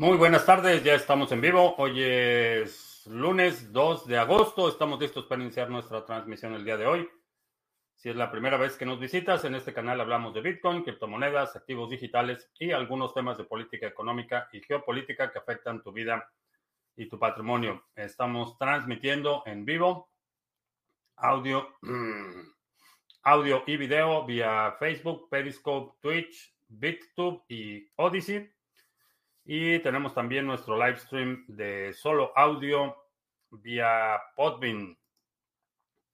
Muy buenas tardes, ya estamos en vivo. Hoy es lunes 2 de agosto. Estamos listos para iniciar nuestra transmisión el día de hoy. Si es la primera vez que nos visitas, en este canal hablamos de Bitcoin, criptomonedas, activos digitales y algunos temas de política económica y geopolítica que afectan tu vida y tu patrimonio. Estamos transmitiendo en vivo audio, audio y video vía Facebook, Periscope, Twitch, BitTube y Odyssey. Y tenemos también nuestro live stream de solo audio vía Podbean.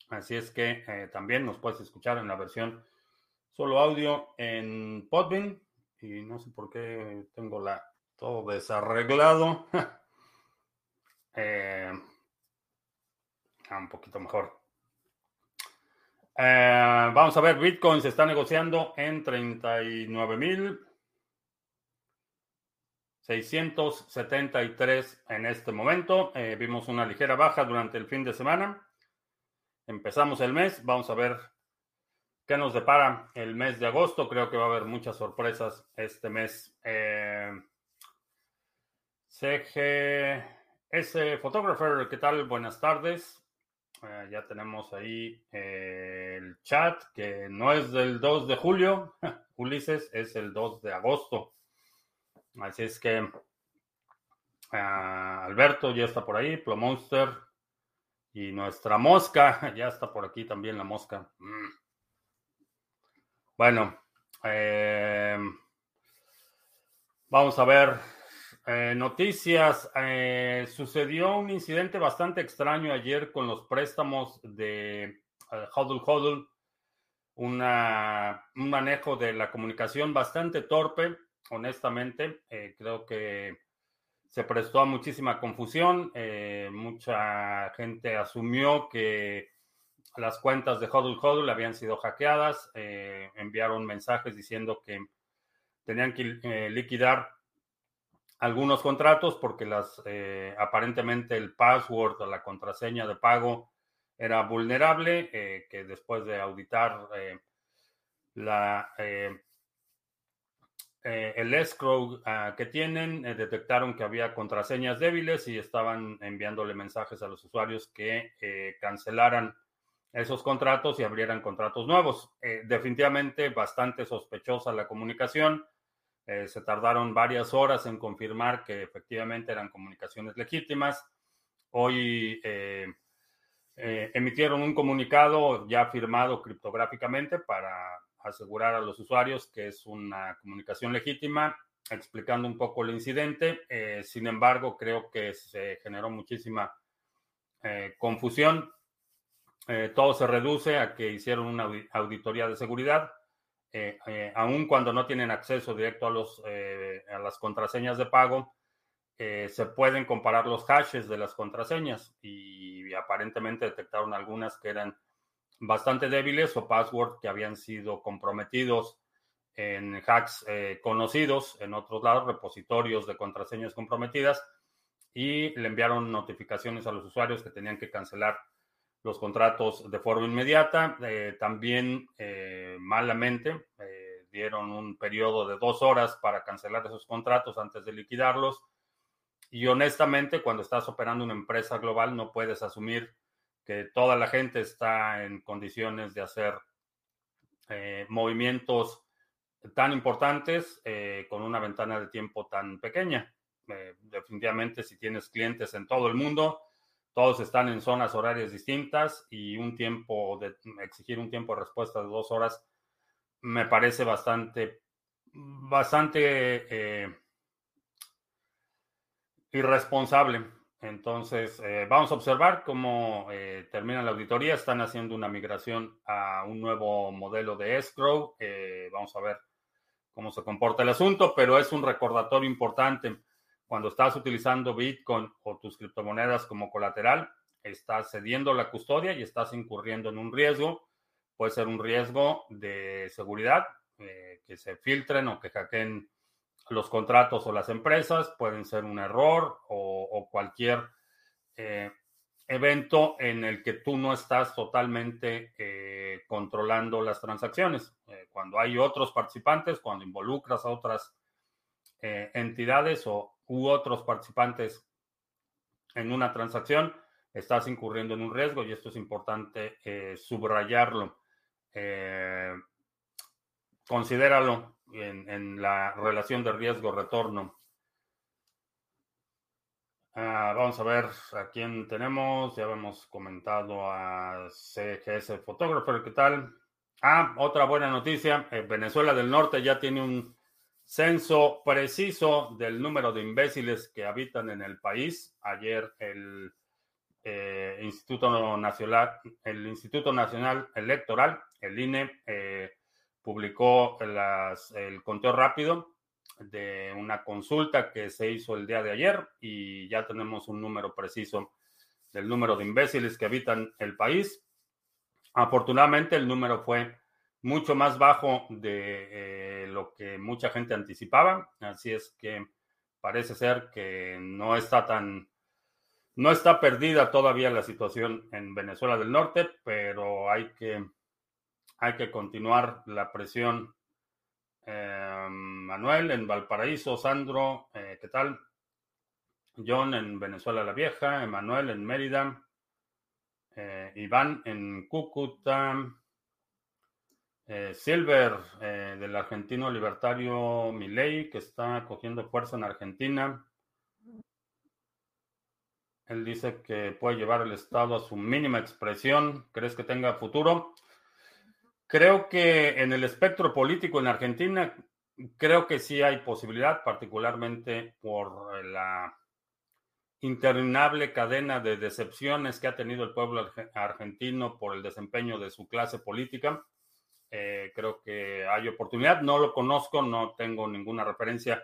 Así es que eh, también nos puedes escuchar en la versión solo audio en Podbean. Y no sé por qué tengo la todo desarreglado. eh, ah, un poquito mejor. Eh, vamos a ver, Bitcoin se está negociando en 39 mil 673 en este momento. Eh, vimos una ligera baja durante el fin de semana. Empezamos el mes. Vamos a ver qué nos depara el mes de agosto. Creo que va a haber muchas sorpresas este mes. Eh, CGS Photographer, ¿qué tal? Buenas tardes. Eh, ya tenemos ahí eh, el chat que no es del 2 de julio, Ulises, es el 2 de agosto. Así es que uh, Alberto ya está por ahí, Monster y nuestra mosca, ya está por aquí también la mosca. Mm. Bueno, eh, vamos a ver eh, noticias. Eh, sucedió un incidente bastante extraño ayer con los préstamos de Hodl. Una, un manejo de la comunicación bastante torpe honestamente. Eh, creo que se prestó a muchísima confusión. Eh, mucha gente asumió que las cuentas de Hodl Hodl habían sido hackeadas. Eh, enviaron mensajes diciendo que tenían que liquidar algunos contratos porque las aparentemente el password o la contraseña de pago era vulnerable, que después de auditar la el escrow ah, que tienen, eh, detectaron que había contraseñas débiles y estaban enviándole mensajes a los usuarios que eh, cancelaran esos contratos y abrieran contratos nuevos. definitivamente bastante sospechosa la comunicación. se tardaron varias horas en confirmar que efectivamente eran comunicaciones legítimas. Hoy emitieron un comunicado ya firmado criptográficamente para asegurar a los usuarios que es una comunicación legítima, explicando un poco el incidente. Eh, sin embargo, creo que se generó muchísima eh, confusión. Eh, todo se reduce a que hicieron una auditoría de seguridad. aun cuando no tienen acceso directo a, los, a las contraseñas de pago, se pueden comparar los hashes de las contraseñas y aparentemente detectaron algunas que eran bastante débiles o password que habían sido comprometidos en hacks eh, conocidos en otros lados, repositorios de contraseñas comprometidas, y le enviaron notificaciones a los usuarios que tenían que cancelar los contratos de forma inmediata. Eh, también eh, malamente dieron un periodo de dos horas para cancelar esos contratos antes de liquidarlos. Y honestamente, cuando estás operando una empresa global, no puedes asumir que toda la gente está en condiciones de hacer eh, movimientos tan importantes eh, con una ventana de tiempo tan pequeña. Eh, definitivamente, si tienes clientes en todo el mundo, todos están en zonas horarias distintas y un tiempo de exigir un tiempo de respuesta de dos horas me parece bastante, bastante irresponsable. Entonces, eh, vamos a observar cómo eh, termina la auditoría. Están haciendo una migración a un nuevo modelo de escrow. Eh, vamos a ver cómo se comporta el asunto, pero es un recordatorio importante. Cuando estás utilizando Bitcoin o tus criptomonedas como colateral, estás cediendo la custodia y estás incurriendo en un riesgo. Puede ser un riesgo de seguridad, que se filtren o que hackeen los contratos o las empresas, pueden ser un error o, cualquier eh, evento en el que tú no estás totalmente eh, controlando las transacciones. Eh, cuando hay otros participantes, cuando involucras a otras entidades o u otros participantes en una transacción, estás incurriendo en un riesgo y esto es importante subrayarlo. Considéralo en, la relación de riesgo-retorno. Ah, vamos a ver a quién tenemos. Ya hemos comentado a CGS Photographer. ¿Qué tal? Ah, otra buena noticia. Eh, Venezuela del Norte ya tiene un censo preciso del número de imbéciles que habitan en el país. Ayer el eh, Instituto Nacional, el Instituto Nacional Electoral, el INE, eh, publicó el conteo rápido de una consulta que se hizo el día de ayer y ya tenemos un número preciso del número de imbéciles que habitan el país. Afortunadamente el número fue mucho más bajo de eh, lo que mucha gente anticipaba, así es que parece ser que no está tan no está perdida todavía la situación en Venezuela del Norte, pero hay que, hay que continuar la presión. Eh, Manuel en Valparaíso, Sandro, eh, ¿qué tal? John en Venezuela la Vieja, Emanuel en Mérida, eh, Iván en Cúcuta, Silver del argentino libertario Milei, que está cogiendo fuerza en Argentina. Él dice que puede llevar el Estado a su mínima expresión. ¿Crees que tenga futuro? Creo que en el espectro político en Argentina, creo que sí hay posibilidad, particularmente por la interminable cadena de decepciones que ha tenido el pueblo argentino por el desempeño de su clase política. Eh, creo que hay oportunidad. No lo conozco, no tengo ninguna referencia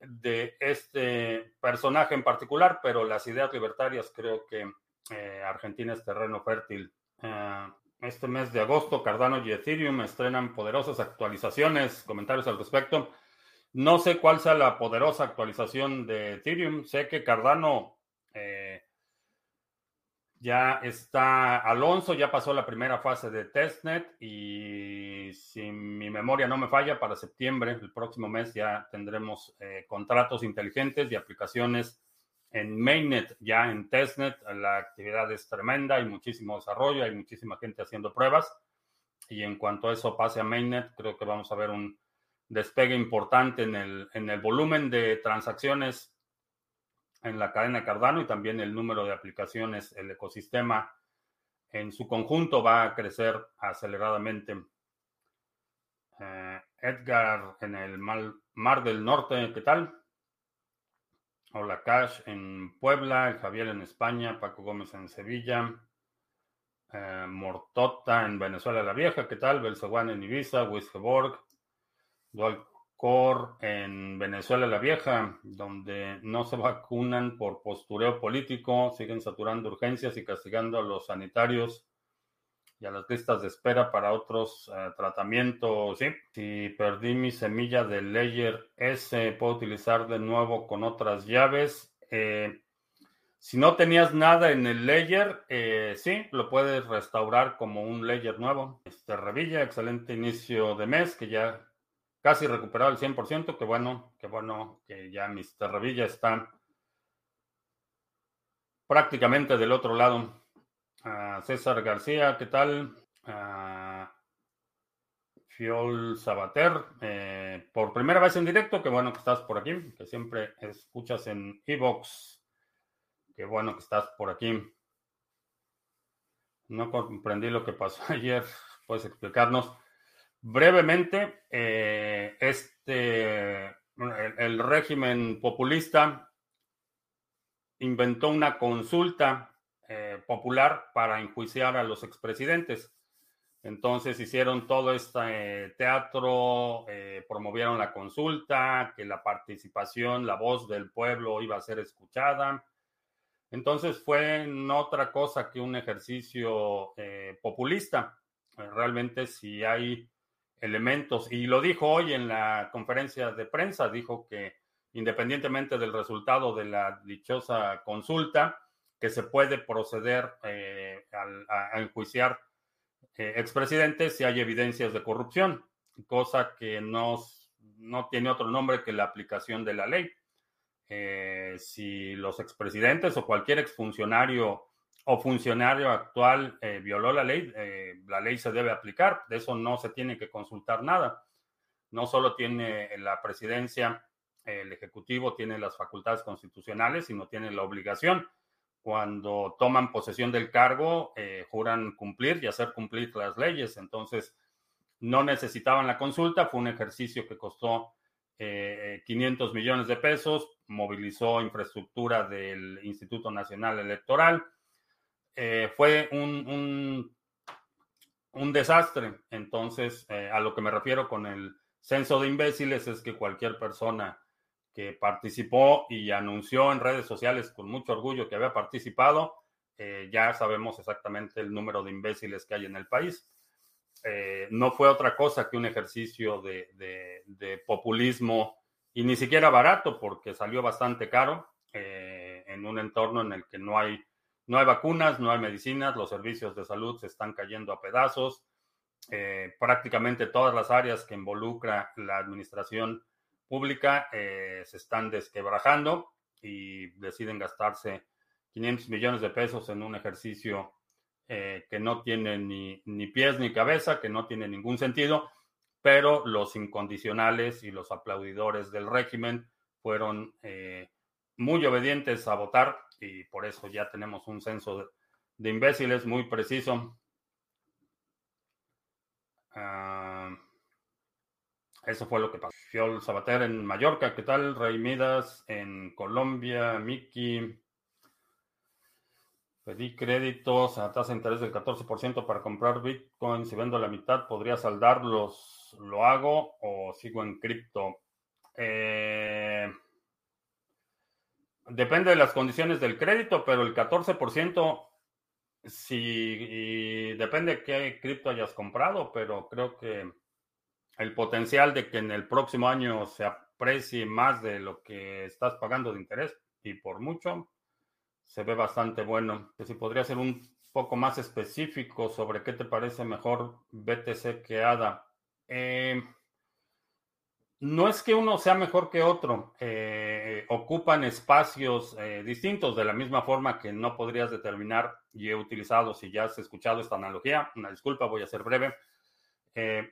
de este personaje en particular, pero las ideas libertarias creo que eh, Argentina es terreno fértil. Eh, este mes de agosto, Cardano y Ethereum estrenan poderosas actualizaciones. Comentarios al respecto. No sé cuál sea la poderosa actualización de Ethereum. Sé que Cardano eh, ya está Alonso, ya pasó la primera fase de testnet y si mi memoria no me falla, para septiembre, el próximo mes, ya tendremos eh, contratos inteligentes y aplicaciones en mainnet, ya en testnet. La actividad es tremenda, hay muchísimo desarrollo, hay muchísima gente haciendo pruebas y en cuanto eso pase a mainnet, creo que vamos a ver un despegue importante en el, en el volumen de transacciones en la cadena Cardano y también el número de aplicaciones, el ecosistema en su conjunto va a crecer aceleradamente. Eh, Edgar en el Mar, del Norte, ¿qué tal? Hola Cash en Puebla, Javier en España, Paco Gómez en Sevilla, eh, Mortota en Venezuela la Vieja, ¿qué tal? Belzeguán en Ibiza, Wisgeborg, Dual en Venezuela la Vieja, donde no se vacunan por postureo político, siguen saturando urgencias y castigando a los sanitarios y a las listas de espera para otros eh, tratamientos. Sí, si perdí mi semilla de layer S, puedo utilizar de nuevo con otras llaves. Eh, si no tenías nada en el layer, eh, sí, lo puedes restaurar como un layer nuevo. Este Revilla, excelente inicio de mes, que ya casi recuperado el 100%, que bueno, que bueno que ya Mr. Revilla está prácticamente del otro lado. César García, ¿qué tal? Fiol Sabater, eh, por primera vez en directo, qué bueno que estás por aquí, que siempre escuchas en Evox. Qué bueno que estás por aquí. No comprendí lo que pasó ayer. ¿Puedes explicarnos? Brevemente, eh, este, el, régimen populista inventó una consulta eh, popular para enjuiciar a los expresidentes. Entonces hicieron todo este eh, teatro, promovieron la consulta, que la participación, la voz del pueblo iba a ser escuchada. Entonces fue no otra cosa que un ejercicio populista. realmente si hay elementos. Y lo dijo hoy en la conferencia de prensa, dijo que independientemente del resultado de la dichosa consulta, que se puede proceder eh, a, enjuiciar eh, expresidentes si hay evidencias de corrupción, cosa que no, no tiene otro nombre que la aplicación de la ley. eh, si los expresidentes o cualquier exfuncionario o funcionario actual eh, violó la ley, eh, la ley se debe aplicar. De eso no se tiene que consultar nada. No solo tiene la presidencia, el Ejecutivo tiene las facultades constitucionales, sino tiene la obligación. Cuando toman posesión del cargo, juran cumplir y hacer cumplir las leyes. Entonces, no necesitaban la consulta. Fue un ejercicio que costó 500 millones de pesos, movilizó infraestructura del Instituto Nacional Electoral. Eh, fue un, un, desastre. Entonces, eh, a lo que me refiero con el censo de imbéciles es que cualquier persona que participó y anunció en redes sociales con mucho orgullo que había participado, eh, ya sabemos exactamente el número de imbéciles que hay en el país. no fue otra cosa que un ejercicio de, populismo y ni siquiera barato porque salió bastante caro eh, en un entorno en el que no hay, no hay vacunas, no hay medicinas, los servicios de salud se están cayendo a pedazos. Eh, prácticamente todas las áreas que involucra la administración pública eh, se están desquebrajando y deciden gastarse 500 millones de pesos en un ejercicio que no tiene ni, ni pies ni cabeza, que no tiene ningún sentido pero los incondicionales y los aplaudidores del régimen fueron eh, muy obedientes a votar y por eso ya tenemos un censo de, imbéciles muy preciso. Ah, eso fue lo que pasó. Fiol Sabater en Mallorca, ¿qué tal? Rey Midas en Colombia, Miki. Pedí créditos a tasa de interés del 14% para comprar Bitcoin. Si vendo la mitad, podría saldarlos ¿Lo hago o sigo en cripto? Eh, depende de las condiciones del crédito, pero el 14% si depende de qué cripto hayas comprado, pero creo que el potencial de que en el próximo año se aprecie más de lo que estás pagando de interés y por mucho se ve bastante bueno. Que si podría ser un poco más específico sobre qué te parece mejor BTC que ADA. Eh, no es que uno sea mejor que otro, eh, ocupan espacios eh, distintos de la misma forma que no podrías determinar, y he utilizado, si ya has escuchado esta analogía, una disculpa, voy a ser breve,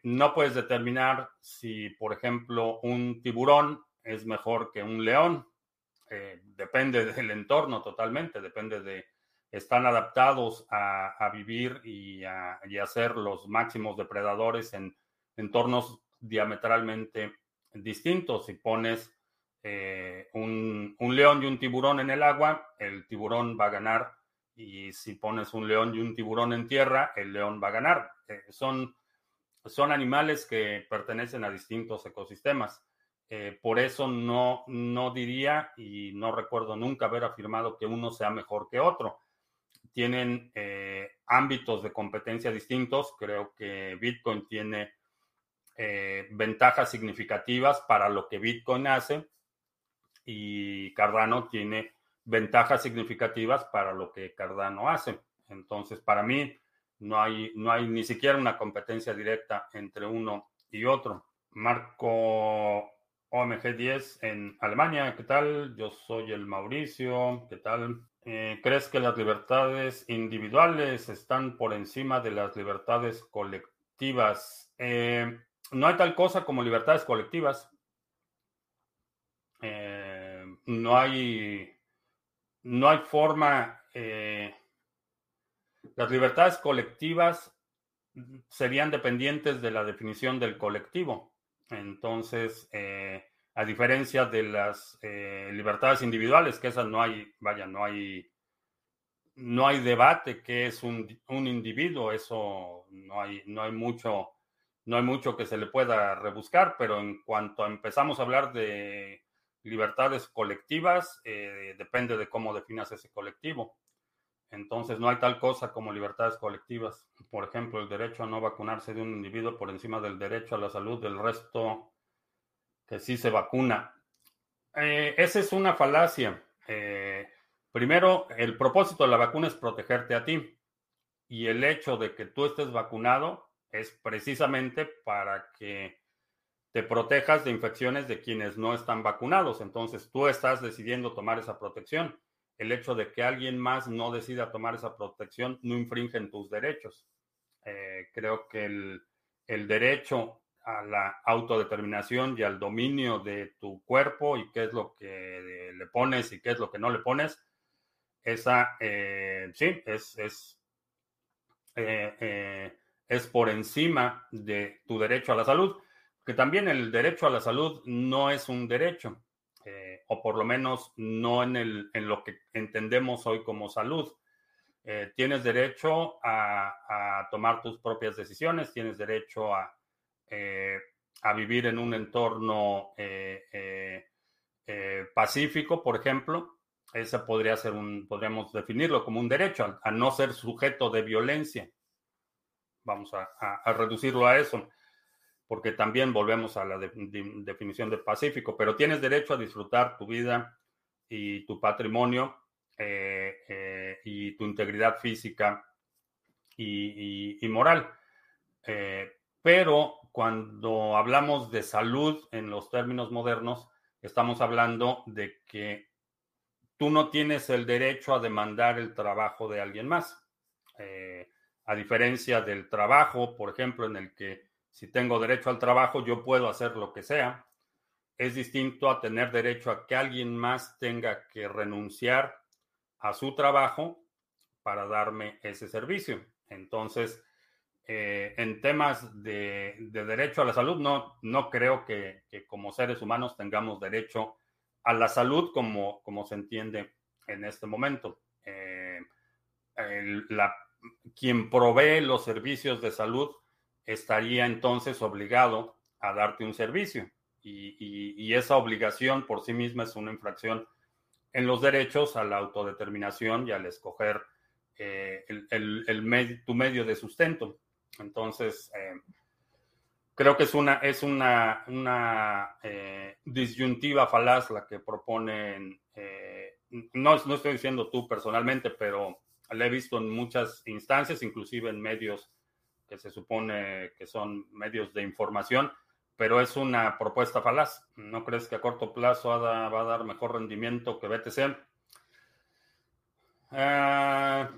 no puedes determinar si, por ejemplo, un tiburón es mejor que un león, depende del entorno totalmente, depende de, están adaptados a, vivir y a, y ser los máximos depredadores en entornos diametralmente distintos. Si pones eh, un, león y un tiburón en el agua, el tiburón va a ganar. Y si pones un león y un tiburón en tierra, el león va a ganar. Eh, son, son animales que pertenecen a distintos ecosistemas. Eh, por eso no, no diría y no recuerdo nunca haber afirmado que uno sea mejor que otro. Tienen ámbitos de competencia distintos. Creo que Bitcoin tiene eh, ventajas significativas para lo que Bitcoin hace y Cardano tiene ventajas significativas para lo que Cardano hace. Entonces, para mí, no hay, no hay ni siquiera una competencia directa entre uno y otro. Marco OMG10 en Alemania, ¿qué tal? Yo soy el Mauricio, ¿qué tal? Eh, ¿Crees que las libertades individuales están por encima de las libertades colectivas? Eh, no hay tal cosa como libertades colectivas. Eh, no hay, no hay forma. Las libertades colectivas serían dependientes de la definición del colectivo. Entonces, eh, a diferencia de las libertades individuales, que esas no hay, vaya, no hay, no hay debate que es un, un individuo, eso no hay, no hay mucho no hay mucho que se le pueda rebuscar, pero en cuanto empezamos a hablar de libertades colectivas, eh, depende de cómo definas ese colectivo. Entonces, no hay tal cosa como libertades colectivas. Por ejemplo, el derecho a no vacunarse de un individuo por encima del derecho a la salud del resto que sí se vacuna. Eh, esa es una falacia. Eh, primero, el propósito de la vacuna es protegerte a ti. Y el hecho de que tú estés vacunado es precisamente para que te protejas de infecciones de quienes no están vacunados. Entonces tú estás decidiendo tomar esa protección. El hecho de que alguien más no decida tomar esa protección no infringe en tus derechos. Eh, creo que el, derecho a la autodeterminación y al dominio de tu cuerpo y qué es lo que le pones y qué es lo que no le pones, esa eh, sí, es, es, eh, es por encima de tu derecho a la salud que también el derecho a la salud no es un derecho, eh, o por lo menos no en, lo que entendemos hoy como salud. Eh, tienes derecho a, tomar tus propias decisiones, tienes derecho a, eh, a vivir en un entorno pacífico, por ejemplo. Ese podría ser un, podríamos definirlo como un derecho, a, no ser sujeto de violencia. Vamos a reducirlo a eso porque también volvemos a la definición de pacífico, pero tienes derecho a disfrutar tu vida y tu patrimonio eh, eh, y tu integridad física y, moral. Eh, pero cuando hablamos de salud en los términos modernos, estamos hablando de que tú no tienes el derecho a demandar el trabajo de alguien más. a diferencia del trabajo, por ejemplo, en el que si tengo derecho al trabajo, yo puedo hacer lo que sea. Es distinto a tener derecho a que alguien más tenga que renunciar a su trabajo para darme ese servicio. Entonces, eh, en temas de, derecho a la salud, no, no creo que, como seres humanos tengamos derecho a la salud como, como se entiende en este momento. Eh, quien provee los servicios de salud estaría entonces obligado a darte un servicio. Y, esa obligación por sí misma es una infracción en los derechos a la autodeterminación y al escoger eh, el, tu medio de sustento. Entonces, eh, creo que es una, es una eh, disyuntiva falaz la que proponen, no, no estoy diciendo tú personalmente, pero la he visto en muchas instancias, inclusive en medios que se supone que son medios de información, pero es una propuesta falaz. ¿No crees que a corto plazo va a dar mejor rendimiento que BTC? Ah,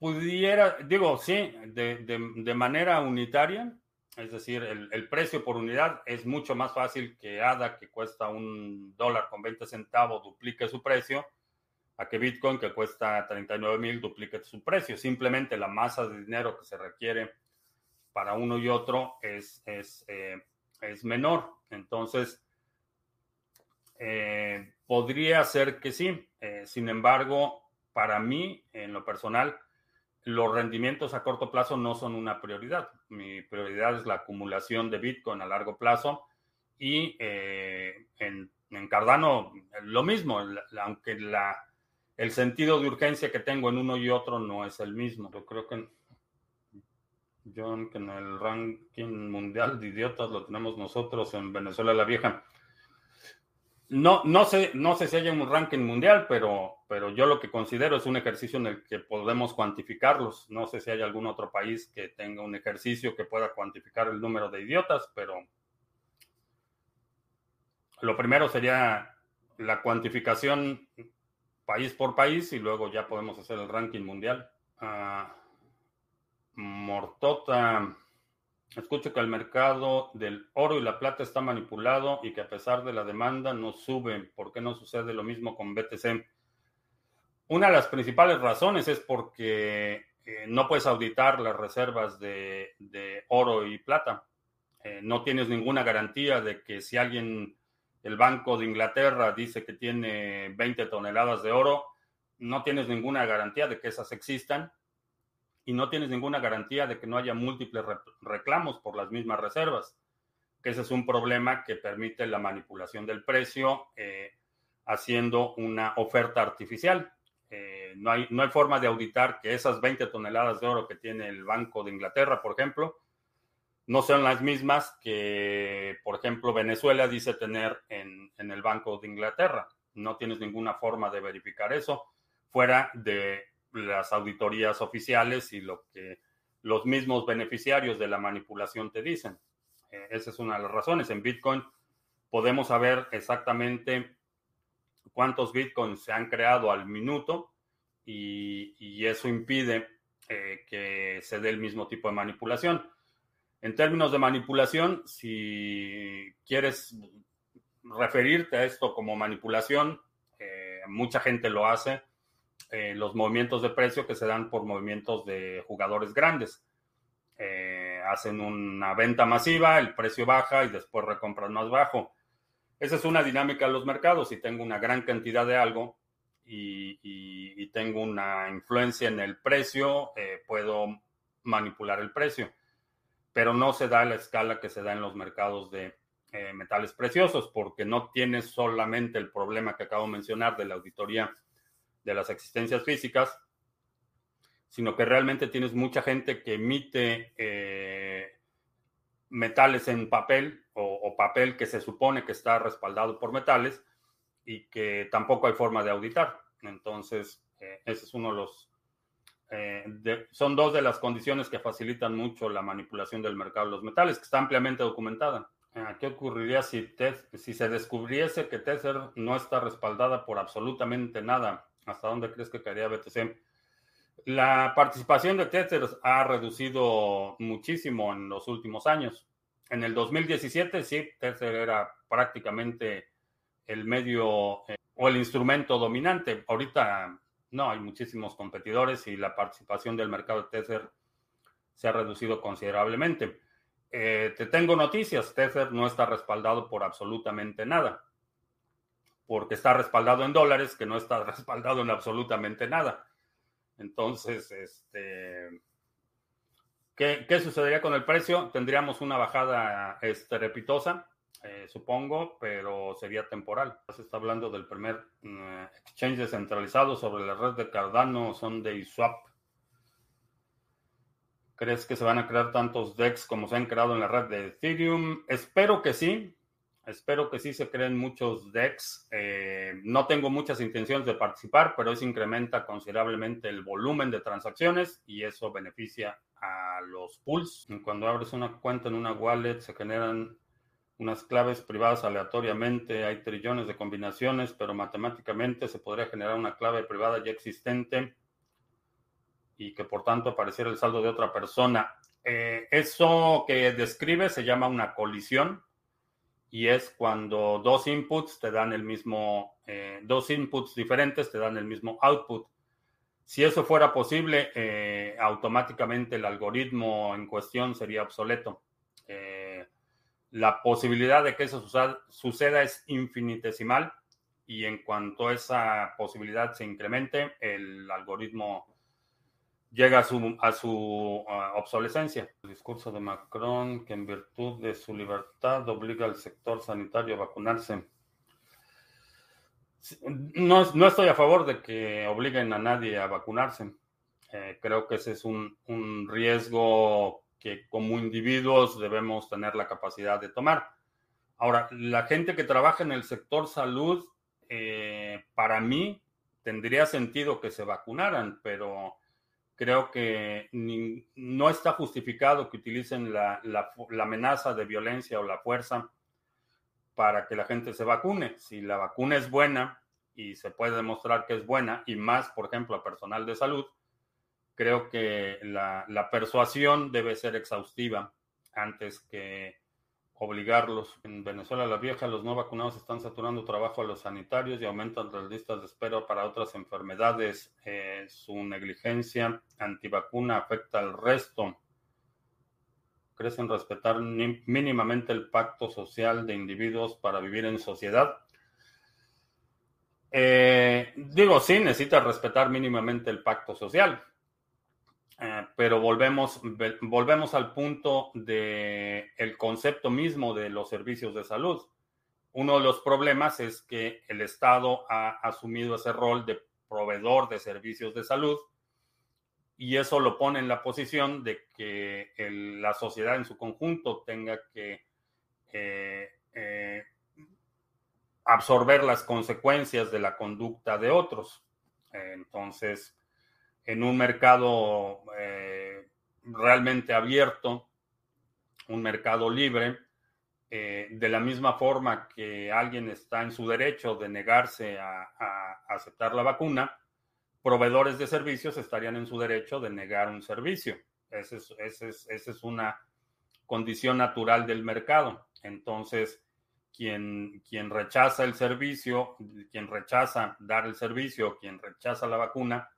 pudiera, digo, sí, de, manera unitaria, es decir, el, precio por unidad es mucho más fácil que ADA, que cuesta un dólar con 20 centavos, duplique su precio, a que Bitcoin, que cuesta 39 mil, duplique su precio. Simplemente la masa de dinero que se requiere para uno y otro es, es, eh, menor. Entonces, eh, podría ser que sí. Eh, sin embargo, para mí, en lo personal, los rendimientos a corto plazo no son una prioridad. Mi prioridad es la acumulación de Bitcoin a largo plazo y en, en Cardano lo mismo, aunque la el sentido de urgencia que tengo en uno y otro no es el mismo. Yo creo que, que en el ranking mundial de idiotas lo tenemos nosotros en Venezuela la Vieja. No, no, sé, no sé si haya un ranking mundial, pero, pero yo lo que considero es un ejercicio en el que podemos cuantificarlos. No sé si hay algún otro país que tenga un ejercicio que pueda cuantificar el número de idiotas, pero lo primero sería la cuantificación país por país y luego ya podemos hacer el ranking mundial. Ah, Mortota. Escucho que el mercado del oro y la plata está manipulado y que a pesar de la demanda no suben. ¿Por qué no sucede lo mismo con BTC? Una de las principales razones es porque eh, no puedes auditar las reservas de, oro y plata. Eh, no tienes ninguna garantía de que si alguien el Banco de Inglaterra dice que tiene 20 toneladas de oro, no tienes ninguna garantía de que esas existan y no tienes ninguna garantía de que no haya múltiples reclamos por las mismas reservas, que ese es un problema que permite la manipulación del precio eh, haciendo una oferta artificial. Eh, no, hay, no hay forma de auditar que esas 20 toneladas de oro que tiene el Banco de Inglaterra, por ejemplo, no son las mismas que, por ejemplo, Venezuela dice tener en, el Banco de Inglaterra. No tienes ninguna forma de verificar eso fuera de las auditorías oficiales y lo que los mismos beneficiarios de la manipulación te dicen. esa es una de las razones. En Bitcoin podemos saber exactamente cuántos Bitcoins se han creado al minuto y, eso impide que se dé el mismo tipo de manipulación. En términos de manipulación, si quieres referirte a esto como manipulación, eh, mucha gente lo hace, eh, los movimientos de precio que se dan por movimientos de jugadores grandes. Eh, hacen una venta masiva, el precio baja y después recompran más bajo. Esa es una dinámica de los mercados. Si tengo una gran cantidad de algo y, y tengo una influencia en el precio, puedo manipular el precio pero no se da la escala que se da en los mercados de eh, metales preciosos, porque no tienes solamente el problema que acabo de mencionar de la auditoría de las existencias físicas, sino que realmente tienes mucha gente que emite eh, metales en papel o, papel que se supone que está respaldado por metales y que tampoco hay forma de auditar. Entonces, eh, ese es uno de los eh, son dos de las condiciones que facilitan mucho la manipulación del mercado de los metales, que está ampliamente documentada. Eh, ¿Qué ocurriría si, si se descubriese que Tether no está respaldada por absolutamente nada? ¿Hasta dónde crees que caería BTC? La participación de Tether ha reducido muchísimo en los últimos años. En el 2017, sí, Tether era prácticamente el medio eh, o el instrumento dominante. Ahorita no, hay muchísimos competidores y la participación del mercado de Tether se ha reducido considerablemente. Eh, te tengo noticias, Tether no está respaldado por absolutamente nada, porque está respaldado en dólares, que no está respaldado en absolutamente nada. Entonces, este, ¿qué, ¿qué, sucedería con el precio? Tendríamos una bajada estrepitosa eh, supongo, pero sería temporal. Se está hablando del primer mm, exchange descentralizado sobre la red de Cardano, son de Swap. ¿Crees que se van a crear tantos DEX como se han creado en la red de Ethereum? Espero que sí. Espero que sí se creen muchos DEX. Eh, no tengo muchas intenciones de participar, pero eso incrementa considerablemente el volumen de transacciones y eso beneficia a los pools. Cuando abres una cuenta en una wallet se generan unas claves privadas aleatoriamente, hay trillones de combinaciones, pero matemáticamente se podría generar una clave privada ya existente y que por tanto apareciera el saldo de otra persona. Eh, eso que describe se llama una colisión y es cuando dos inputs te dan el mismo, eh, dos inputs diferentes te dan el mismo output. Si eso fuera posible, eh, automáticamente el algoritmo en cuestión sería obsoleto la posibilidad de que eso suceda es infinitesimal y en cuanto esa posibilidad se incremente, el algoritmo llega a su, a su obsolescencia. El discurso de Macron que en virtud de su libertad obliga al sector sanitario a vacunarse. No, no estoy a favor de que obliguen a nadie a vacunarse. Eh, creo que ese es un, un riesgo que como individuos debemos tener la capacidad de tomar. Ahora, la gente que trabaja en el sector salud, eh, para mí tendría sentido que se vacunaran, pero creo que no está justificado que utilicen la, amenaza de violencia o la fuerza para que la gente se vacune. Si la vacuna es buena y se puede demostrar que es buena, y más, por ejemplo, a personal de salud, creo que la, persuasión debe ser exhaustiva antes que obligarlos. En Venezuela la vieja, los no vacunados están saturando trabajo a los sanitarios y aumentan las listas de espera para otras enfermedades. Eh, su negligencia antivacuna afecta al resto. ¿Crecen respetar mínimamente el pacto social de individuos para vivir en sociedad? Eh, digo, sí, necesita respetar mínimamente el pacto social. Eh, pero volvemos, volvemos al punto del el concepto mismo de los servicios de salud. Uno de los problemas es que el Estado ha asumido ese rol de proveedor de servicios de salud y eso lo pone en la posición de que la sociedad en su conjunto tenga que eh, eh, absorber las consecuencias de la conducta de otros. entonces, en un mercado eh, realmente abierto, un mercado libre, eh, de la misma forma que alguien está en su derecho de negarse a, aceptar la vacuna, proveedores de servicios estarían en su derecho de negar un servicio. Esa es, una condición natural del mercado. Entonces, quien, quien rechaza el servicio, quien rechaza dar el servicio, quien rechaza la vacuna,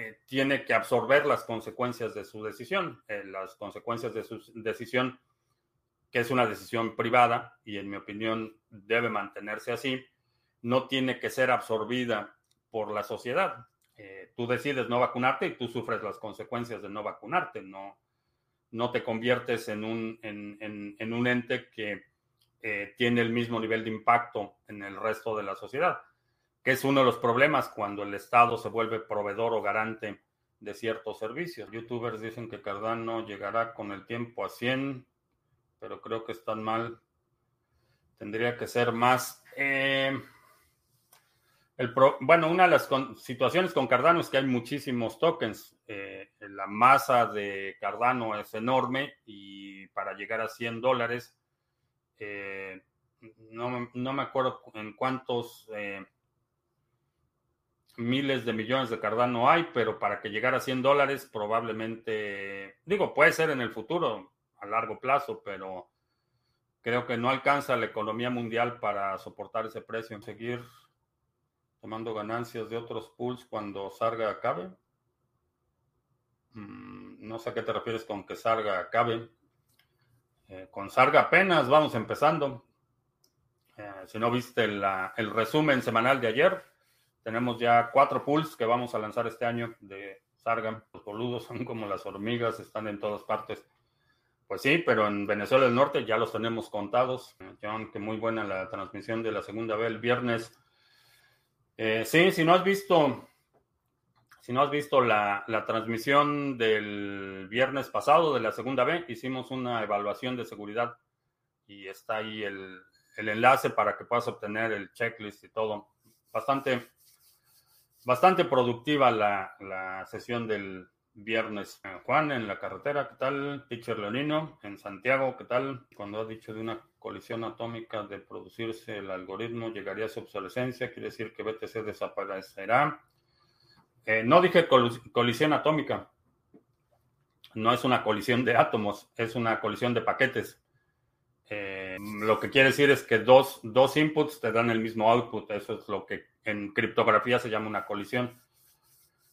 eh, tiene que absorber las consecuencias de su decisión. Eh, las consecuencias de su decisión, que es una decisión privada y en mi opinión debe mantenerse así, no tiene que ser absorbida por la sociedad. Eh, tú decides no vacunarte y tú sufres las consecuencias de no vacunarte. No, no te conviertes en un, en un ente que tiene el mismo nivel de impacto en el resto de la sociedad es uno de los problemas cuando el Estado se vuelve proveedor o garante de ciertos servicios. Youtubers dicen que Cardano llegará con el tiempo a 100, pero creo que están mal. Tendría que ser más. Eh, el bueno, una de las situaciones con Cardano es que hay muchísimos tokens. Eh, la masa de Cardano es enorme y para llegar a 100 dólares, eh, no, no, me acuerdo en cuántos miles de millones de Cardano hay, pero para que llegara a 100 dólares probablemente, digo, puede ser en el futuro, a largo plazo, pero creo que no alcanza la economía mundial para soportar ese precio. Seguir tomando ganancias de otros pools cuando Sarga acabe. Mm, no sé a qué te refieres con que Sarga acabe. Eh, con Sarga apenas vamos empezando. Eh, si no viste el resumen semanal de ayer, tenemos ya cuatro pools que vamos a lanzar este año de Sargam. Los boludos son como las hormigas, están en todas partes. Pues sí, pero en Venezuela del Norte ya los tenemos contados. Que muy buena la transmisión de la segunda vez el viernes. Eh, sí, si no has visto, si no has visto la, transmisión del viernes pasado de la segunda vez, hicimos una evaluación de seguridad y está ahí el, el enlace para que puedas obtener el checklist y todo. Bastante, bastante productiva la, sesión del viernes. Juan, en la carretera, ¿qué tal? Teacher Leonino, en Santiago, ¿qué tal? Cuando ha dicho de una colisión atómica de producirse el algoritmo, llegaría a su obsolescencia, quiere decir que BTC desaparecerá. Eh, no dije colisión atómica, no es una colisión de átomos, es una colisión de paquetes. Eh, lo que quiere decir es que dos, dos inputs te dan el mismo output. Eso es lo que en criptografía se llama una colisión.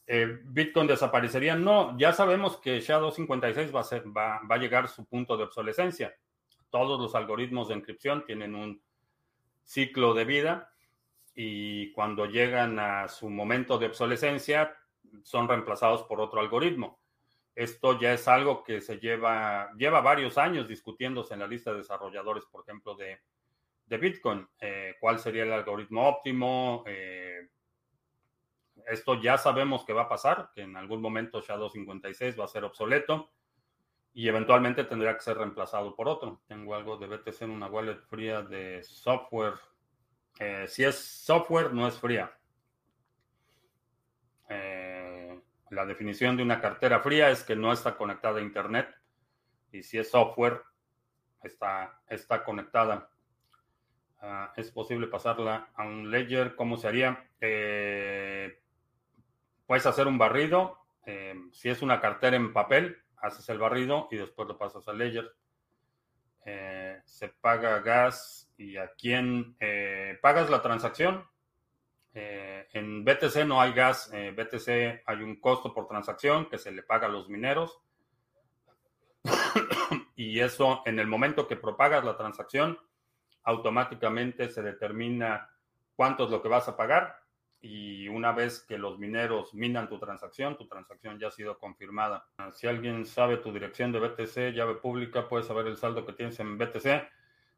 Eh, ¿Bitcoin desaparecería? No, ya sabemos que SHA-256 va a, va, va a llegar a su punto de obsolescencia. Todos los algoritmos de encripción tienen un ciclo de vida y cuando llegan a su momento de obsolescencia son reemplazados por otro algoritmo. Esto ya es algo que se lleva, lleva varios años discutiéndose en la lista de desarrolladores, por ejemplo, de, Bitcoin. Eh, ¿Cuál sería el algoritmo óptimo? Eh, esto ya sabemos que va a pasar, que en algún momento SHA-256 va a ser obsoleto y eventualmente tendría que ser reemplazado por otro. Tengo algo de BTC en una wallet fría de software. Eh, si es software, no es fría. La definición de una cartera fría es que no está conectada a Internet y si es software, está, está conectada. Ah, es posible pasarla a un ledger. ¿Cómo se haría? Eh, puedes hacer un barrido. Eh, si es una cartera en papel, haces el barrido y después lo pasas al ledger. Eh, se paga gas y a quién pagas la transacción. Eh, en BTC no hay gas, eh, BTC hay un costo por transacción que se le paga a los mineros. y eso, en el momento que propagas la transacción, automáticamente se determina cuánto es lo que vas a pagar. Y una vez que los mineros minan tu transacción, tu transacción ya ha sido confirmada. Si alguien sabe tu dirección de BTC, llave pública, puedes saber el saldo que tienes en BTC,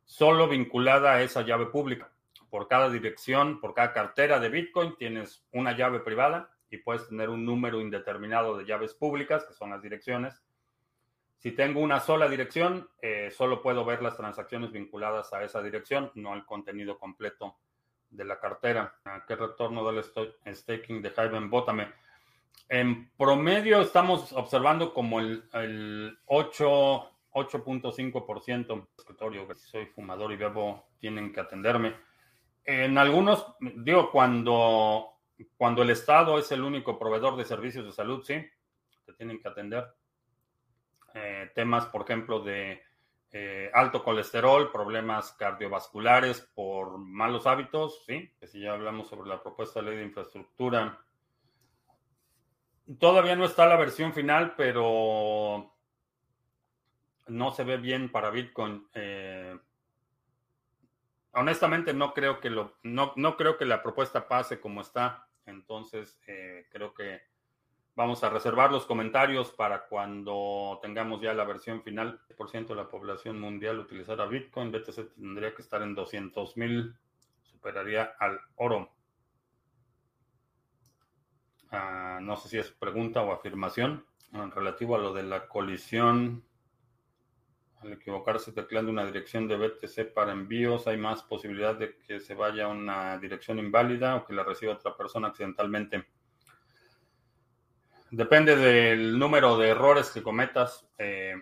solo vinculada a esa llave pública por cada dirección, por cada cartera de Bitcoin, tienes una llave privada y puedes tener un número indeterminado de llaves públicas, que son las direcciones. Si tengo una sola dirección, eh, solo puedo ver las transacciones vinculadas a esa dirección, no al contenido completo de la cartera. ¿Qué retorno da el staking de Hive en Bótame? En promedio estamos observando como el, el 8, 8.5%. Escritorio, si soy fumador y bebo, tienen que atenderme. En algunos, digo, cuando, cuando el Estado es el único proveedor de servicios de salud, sí, te tienen que atender. Eh, temas, por ejemplo, de eh, alto colesterol, problemas cardiovasculares por malos hábitos, sí, que si ya hablamos sobre la propuesta de ley de infraestructura. Todavía no está la versión final, pero no se ve bien para Bitcoin. Eh, honestamente no creo que lo, no, no, creo que la propuesta pase como está. Entonces, eh, creo que vamos a reservar los comentarios para cuando tengamos ya la versión final. Por ciento de la población mundial utilizará Bitcoin. BTC tendría que estar en 200 mil. Superaría al oro. Ah, no sé si es pregunta o afirmación en relativo a lo de la colisión al equivocarse tecleando una dirección de BTC para envíos, hay más posibilidad de que se vaya a una dirección inválida o que la reciba otra persona accidentalmente. Depende del número de errores que cometas. Eh,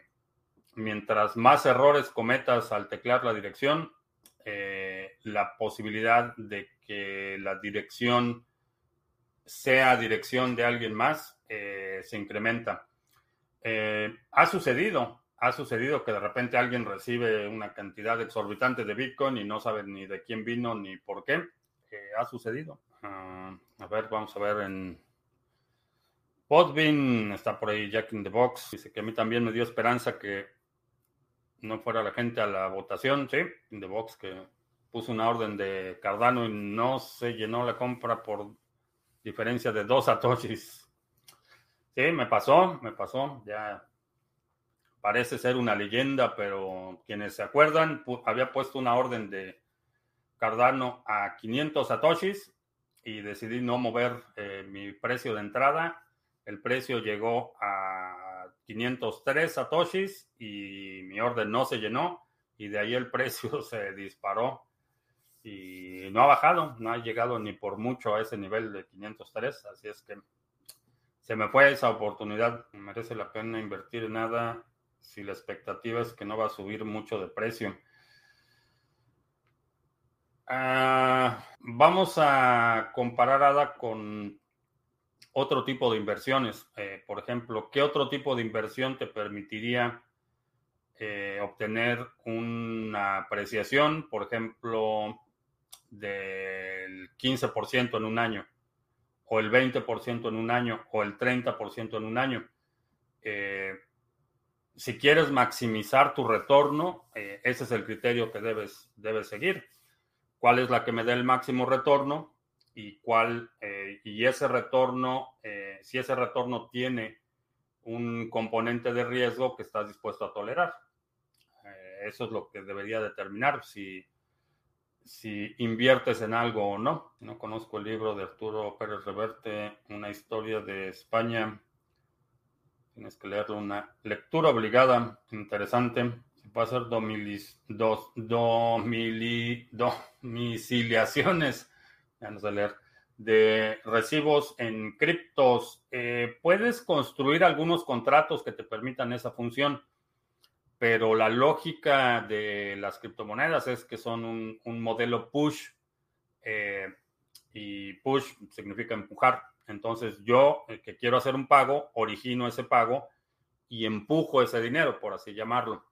mientras más errores cometas al teclear la dirección, eh, la posibilidad de que la dirección sea dirección de alguien más eh, se incrementa. ha sucedido, ha sucedido que de repente alguien recibe una cantidad exorbitante de Bitcoin y no sabe ni de quién vino ni por qué. ha sucedido. Ah, a ver, vamos a ver en Podbean, está por ahí Jack in the Box. Dice que a mí también me dio esperanza que no fuera la gente a la votación, sí, in the Box, que puso una orden de Cardano y no se llenó la compra por diferencia de dos satoshis. Sí, me pasó, me pasó, ya parece ser una leyenda, pero quienes se acuerdan, había puesto una orden de Cardano a 500 satoshis y decidí no mover eh, mi precio de entrada. El precio llegó a 503 satoshis y mi orden no se llenó y de ahí el precio se disparó. Y no ha bajado, no ha llegado ni por mucho a ese nivel de 503, así es que se me fue esa oportunidad, merece la pena invertir en nada si la expectativa es que no va a subir mucho de precio. Ah, vamos a comparar ADA con otro tipo de inversiones. Eh, por ejemplo, ¿qué otro tipo de inversión te permitiría eh, obtener una apreciación, por ejemplo, del 15% en un año, o el 20% en un año, o el 30% en un año? Eh, si quieres maximizar tu retorno, eh, ese es el criterio que debes, debes seguir. ¿Cuál es la que me da el máximo retorno? Y cuál, eh, y ese retorno, eh, si ese retorno tiene un componente de riesgo que estás dispuesto a tolerar. eso es lo que debería determinar si, si inviertes en algo o no. No conozco el libro de Arturo Pérez Reverte, Una historia de España Tienes que leerlo, una lectura obligada, interesante. Se puede hacer domilis, dos, domili, domiciliaciones, ya no sé leer, de recibos en criptos. Eh, puedes construir algunos contratos que te permitan esa función, pero la lógica de las criptomonedas es que son un, modelo push eh, y push significa empujar. Entonces yo, el que quiero hacer un pago, origino ese pago y empujo ese dinero, por así llamarlo.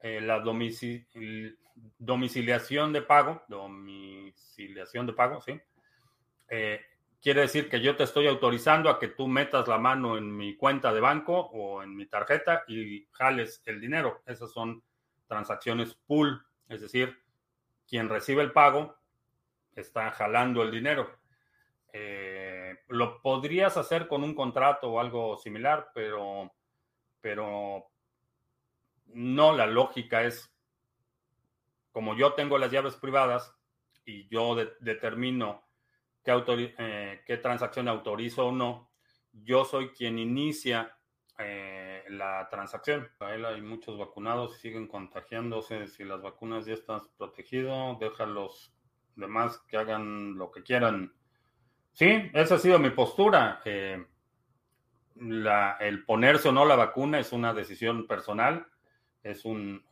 Eh, la domiciliación de pago, domiciliación de pago, ¿sí? Eh, quiere decir que yo te estoy autorizando a que tú metas la mano en mi cuenta de banco o en mi tarjeta y jales el dinero. Esas son transacciones pool, es decir, quien recibe el pago está jalando el dinero. Eh, lo podrías hacer con un contrato o algo similar, pero, pero no, la lógica es, como yo tengo las llaves privadas y yo determino qué, eh, qué, transacción autorizo o no, yo soy quien inicia eh, la transacción. Hay muchos vacunados y siguen contagiándose. Si las vacunas ya están protegidas, deja a los demás que hagan lo que quieran. Sí, esa ha sido mi postura. El ponerse o no la vacuna es una decisión personal, es un,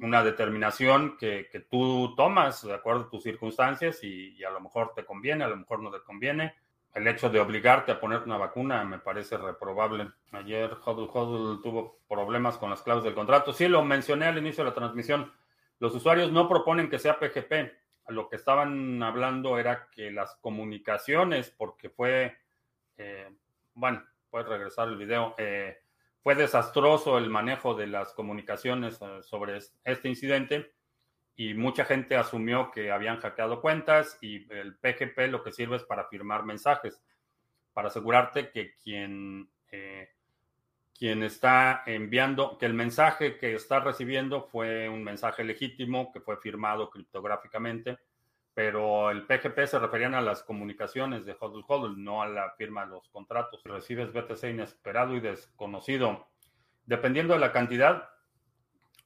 una determinación que, tú tomas de acuerdo a tus circunstancias y, a lo mejor te conviene, a lo mejor no te conviene. El hecho de obligarte a poner una vacuna me parece reprobable. Ayer Hodl tuvo problemas con las claves del contrato. Sí, lo mencioné al inicio de la transmisión. Los usuarios no proponen que sea PGP. Lo que estaban hablando era que las comunicaciones, porque fue, eh, bueno, puedes regresar el video, eh, fue desastroso el manejo de las comunicaciones eh, sobre este incidente y mucha gente asumió que habían hackeado cuentas y el PGP lo que sirve es para firmar mensajes, para asegurarte que quien, eh, quien está enviando, que el mensaje que está recibiendo fue un mensaje legítimo, que fue firmado criptográficamente, pero el PGP se referían a las comunicaciones de HODL HODL, no a la firma de los contratos. Recibes BTC inesperado y desconocido. Dependiendo de la cantidad,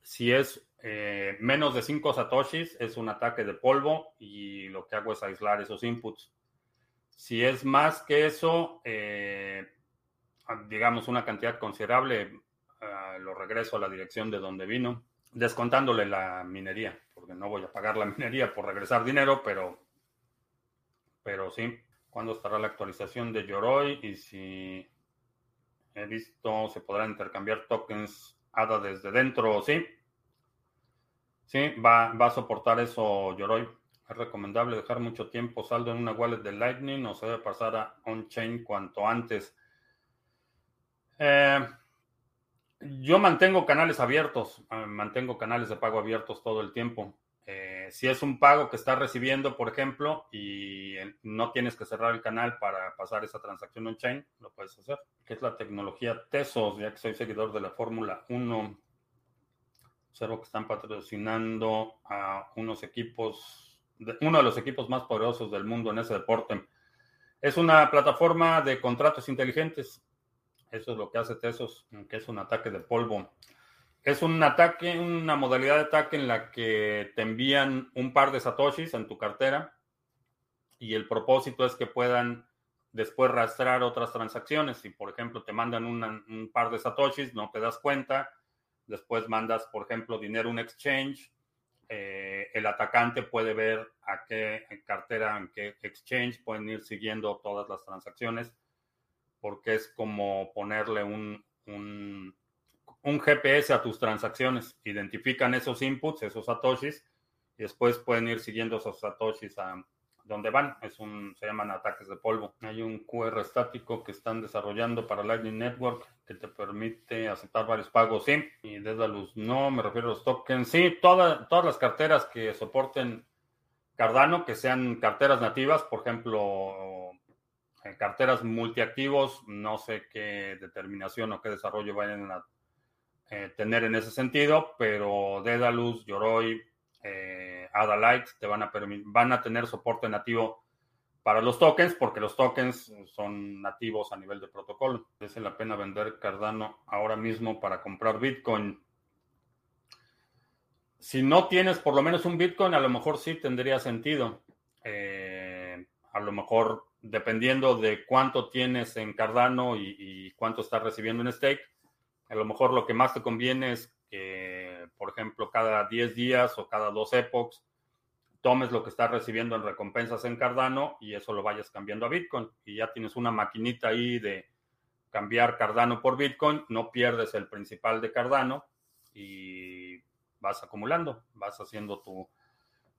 si es eh, menos de 5 satoshis, es un ataque de polvo y lo que hago es aislar esos inputs. Si es más que eso, eh, digamos una cantidad considerable, ah, lo regreso a la dirección de donde vino, descontándole la minería, porque no voy a pagar la minería por regresar dinero, pero, pero sí. ¿Cuándo estará la actualización de Yoroi? Y si he visto, se podrán intercambiar tokens ADA desde dentro, sí. Sí, va, va a soportar eso Yoroi. Es recomendable dejar mucho tiempo saldo en una wallet de Lightning o se debe pasar a on-chain cuanto antes. Eh, yo mantengo canales abiertos, eh, mantengo canales de pago abiertos todo el tiempo. Eh, si es un pago que estás recibiendo, por ejemplo, y no tienes que cerrar el canal para pasar esa transacción on-chain, lo puedes hacer. ¿Qué es la tecnología Tesos? Ya que soy seguidor de la Fórmula 1. Observo que están patrocinando a unos equipos, uno de los equipos más poderosos del mundo en ese deporte. Es una plataforma de contratos inteligentes. Eso es lo que hace Tesos, que es un ataque de polvo. Es un ataque, una modalidad de ataque en la que te envían un par de satoshis en tu cartera y el propósito es que puedan después rastrear otras transacciones. Si, por ejemplo, te mandan un par de satoshis, no te das cuenta, después mandas, por ejemplo, dinero a un exchange, eh, el atacante puede ver a qué cartera, en qué exchange, pueden ir siguiendo todas las transacciones, porque es como ponerle un, un, un GPS a tus transacciones. Identifican esos inputs, esos satoshis, y después pueden ir siguiendo esos satoshis a, donde van. Es un, se llaman ataques de polvo. Hay un QR estático que están desarrollando para Lightning Network que te permite aceptar varios pagos, sí. Y Dedalus, no, me refiero a los tokens. Sí, todas las carteras que soporten Cardano, que sean carteras nativas, por ejemplo, carteras multiactivos, no sé qué determinación o qué desarrollo vayan a eh, tener en ese sentido, pero Dedalus, Yoroi, eh, Adalite te van a, van a tener soporte nativo para los tokens, porque los tokens son nativos a nivel de protocolo. ¿Es la pena vender Cardano ahora mismo para comprar Bitcoin? Si no tienes por lo menos un Bitcoin, a lo mejor sí tendría sentido. Eh, a lo mejor, dependiendo de cuánto tienes en Cardano y, cuánto estás recibiendo en stake, a lo mejor lo que más te conviene es que, por ejemplo, cada 10 días o cada dos epochs, tomes lo que estás recibiendo en recompensas en Cardano y eso lo vayas cambiando a Bitcoin. Y ya tienes una maquinita ahí de cambiar Cardano por Bitcoin, no pierdes el principal de Cardano y vas acumulando, vas haciendo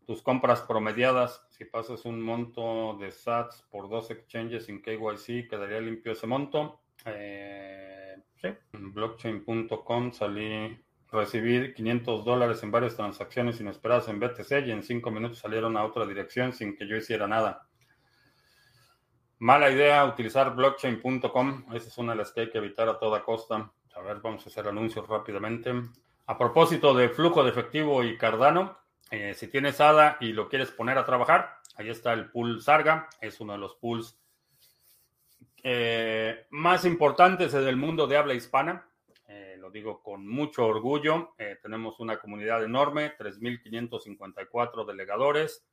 tus compras promediadas. Si pasas un monto de SATS por dos exchanges sin KYC, quedaría limpio ese monto. Eh, sí, en blockchain.com salí recibir 500 dólares en varias transacciones inesperadas en BTC y en cinco minutos salieron a otra dirección sin que yo hiciera nada. Mala idea utilizar blockchain.com. Esa es una de las que hay que evitar a toda costa. A ver, vamos a hacer anuncios rápidamente. A propósito de flujo de efectivo y Cardano, eh, si tienes ADA y lo quieres poner a trabajar, ahí está el pool Sarga. Es uno de los pools eh, más importantes del mundo de habla hispana lo digo con mucho orgullo. Eh, tenemos una comunidad enorme, 3.554 delegadores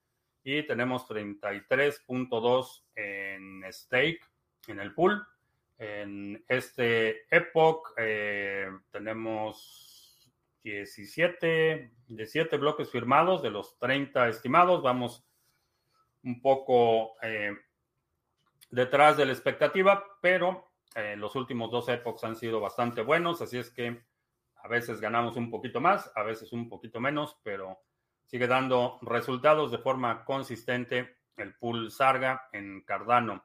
y tenemos 33.2 en stake en el pool. En este Epoch eh, tenemos 17, 17 bloques firmados de los 30 estimados. Vamos un poco eh, detrás de la expectativa, pero eh, los últimos dos Epochs han sido bastante buenos, así es que a veces ganamos un poquito más, a veces un poquito menos, pero sigue dando resultados de forma consistente el pool Sarga en Cardano.